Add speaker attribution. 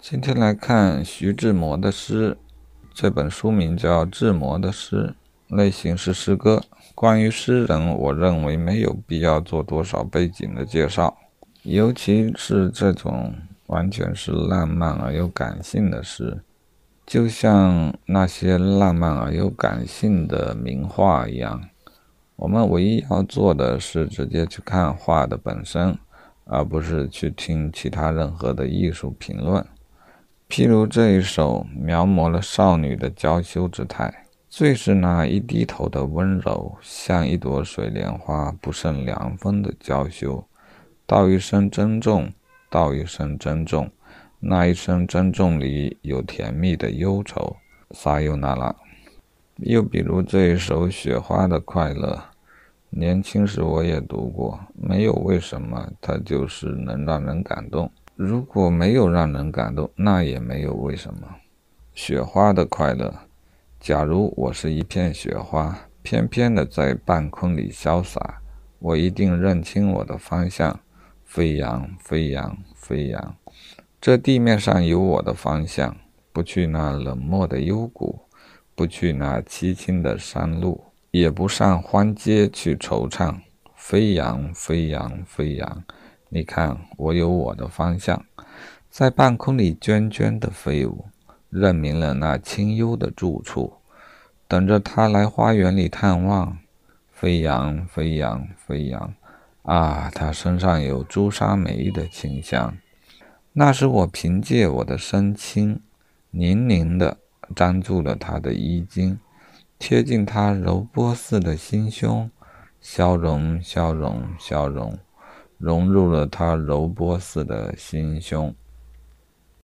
Speaker 1: 今天来看徐志摩的诗，这本书名叫《志摩的诗》，类型是诗歌。关于诗人，我认为没有必要做多少背景的介绍，尤其是这种完全是浪漫而又感性的诗，就像那些浪漫而又感性的名画一样。我们唯一要做的是直接去看画的本身，而不是去听其他任何的艺术评论。譬如这一首，描摹了少女的娇羞之态，最是那一低头的温柔，像一朵水莲花不胜凉风的娇羞。道一声珍重，道一声珍重，那一声珍重里有甜蜜的忧愁。撒尤那拉。又比如这一首《雪花的快乐》，年轻时我也读过，没有为什么，它就是能让人感动。如果没有让人感动，那也没有为什么。雪花的快乐。假如我是一片雪花，翩翩的在半空里潇洒，我一定认清我的方向，飞扬，飞扬，飞扬。这地面上有我的方向，不去那冷漠的幽谷，不去那凄清的山路，也不上荒街去惆怅。飞扬，飞扬，飞扬。你看，我有我的方向，在半空里涓涓的飞舞，认明了那清幽的住处，等着他来花园里探望。飞扬，飞扬，飞扬！啊，他身上有朱砂梅的清香，那是我凭借我的身轻，凝凝的粘住了他的衣襟，贴近他柔波似的心胸，消融，消融，消融。融入了他柔波似的心胸。